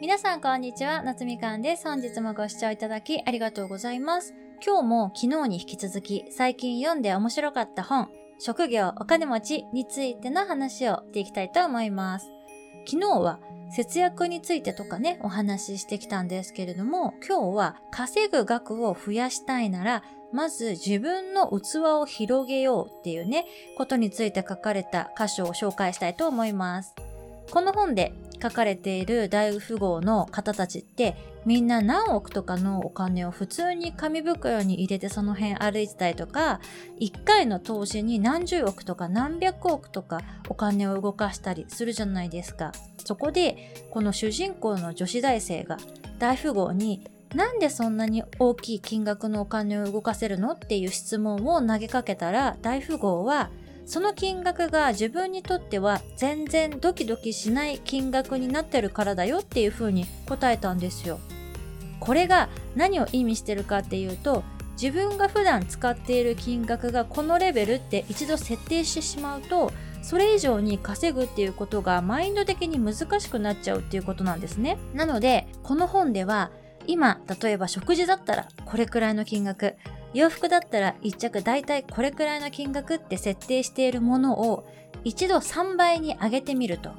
皆さんこんにちは、夏みかんです。本日もご視聴いただきありがとうございます。今日も昨日に引き続き最近読んで面白かった本、職業お金持ちについての話をしていきたいと思います。昨日は節約についてとかね、お話ししてきたんですけれども、今日は稼ぐ額を増やしたいなら、まず自分の器を広げようっていうね、ことについて書かれた箇所を紹介したいと思います。この本で書かれている大富豪の方たちってみんな何億とかのお金を普通に紙袋に入れてその辺歩いてたりとか1回の投資に何十億とか何百億とかお金を動かしたりするじゃないですか。そこでこの主人公の女子大生が大富豪になんでそんなに大きい金額のお金を動かせるのっていう質問を投げかけたら大富豪はその金額が自分にとっては全然ドキドキしない金額になってるからだよっていうふうに答えたんですよ。これが何を意味してるかっていうと自分が普段使っている金額がこのレベルって一度設定してしまうとそれ以上に稼ぐっていうことがマインド的に難しくなっちゃうっていうことなんですね。なのでこの本では今例えば食事だったらこれくらいの金額洋服だったら1着だいたいこれくらいの金額って設定しているものを一度3倍に上げてみると。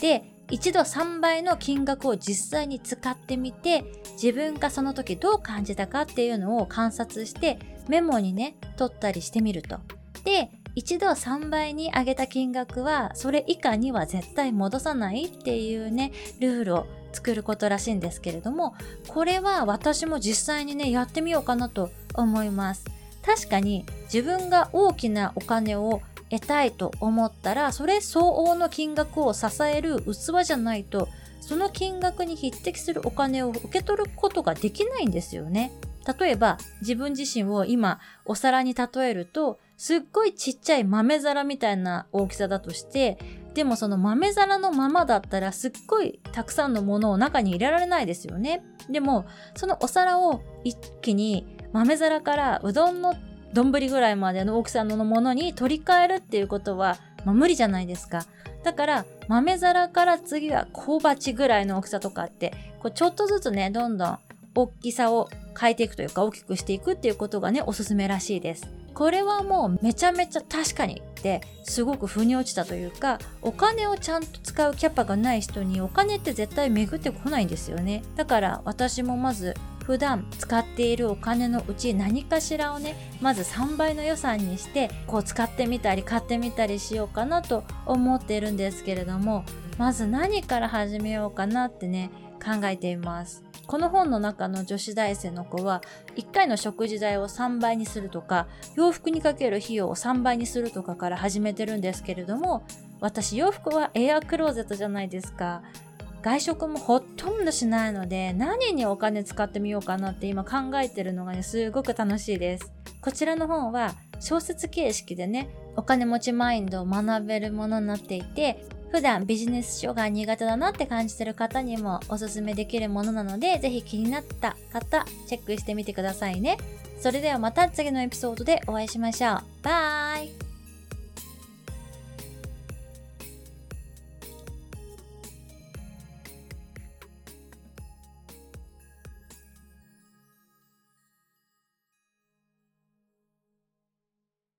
で、一度3倍の金額を実際に使ってみて自分がその時どう感じたかっていうのを観察してメモにね取ったりしてみると。で一度3倍に上げた金額はそれ以下には絶対戻さないっていうねルールを作ることらしいんですけれどもこれは私も実際にねやってみようかなと思います確かに自分が大きなお金を得たいと思ったらそれ相応の金額を支える器じゃないとその金額に匹敵するお金を受け取ることができないんですよね例えば自分自身を今お皿に例えるとすっごいちっちゃい豆皿みたいな大きさだとしてでもその豆皿のままだったらすっごいたくさんのものを中に入れられないですよね。でもそのお皿を一気に豆皿からうどんの丼ぐらいまでの大きさのものに取り替えるっていうことは、まあ、無理じゃないですか。だから豆皿から次は小鉢ぐらいの大きさとかってこうちょっとずつねどんどん大きさを変えていくというか大きくしていくっていうことがねおすすめらしいです。これはもうめちゃめちゃ確かにってすごく腑に落ちたというかお金をちゃんと使うキャパがない人にお金って絶対巡ってこないんですよねだから私もまず普段使っているお金のうち何かしらをねまず3倍の予算にしてこう使ってみたり買ってみたりしようかなと思っているんですけれどもまず何から始めようかなってね考えています。この本の中の女子大生の子は1回の食事代を3倍にするとか洋服にかける費用を3倍にするとかから始めてるんですけれども私洋服はエアクローゼットじゃないですか。外食もほとんどしないので何にお金使ってみようかなって今考えてるのがねすごく楽しいですこちらの本は小説形式でねお金持ちマインドを学べるものになっていて普段ビジネス書が苦手だなって感じてる方にもおすすめできるものなので、ぜひ気になった方、チェックしてみてくださいね。それではまた次のエピソードでお会いしましょう。バイ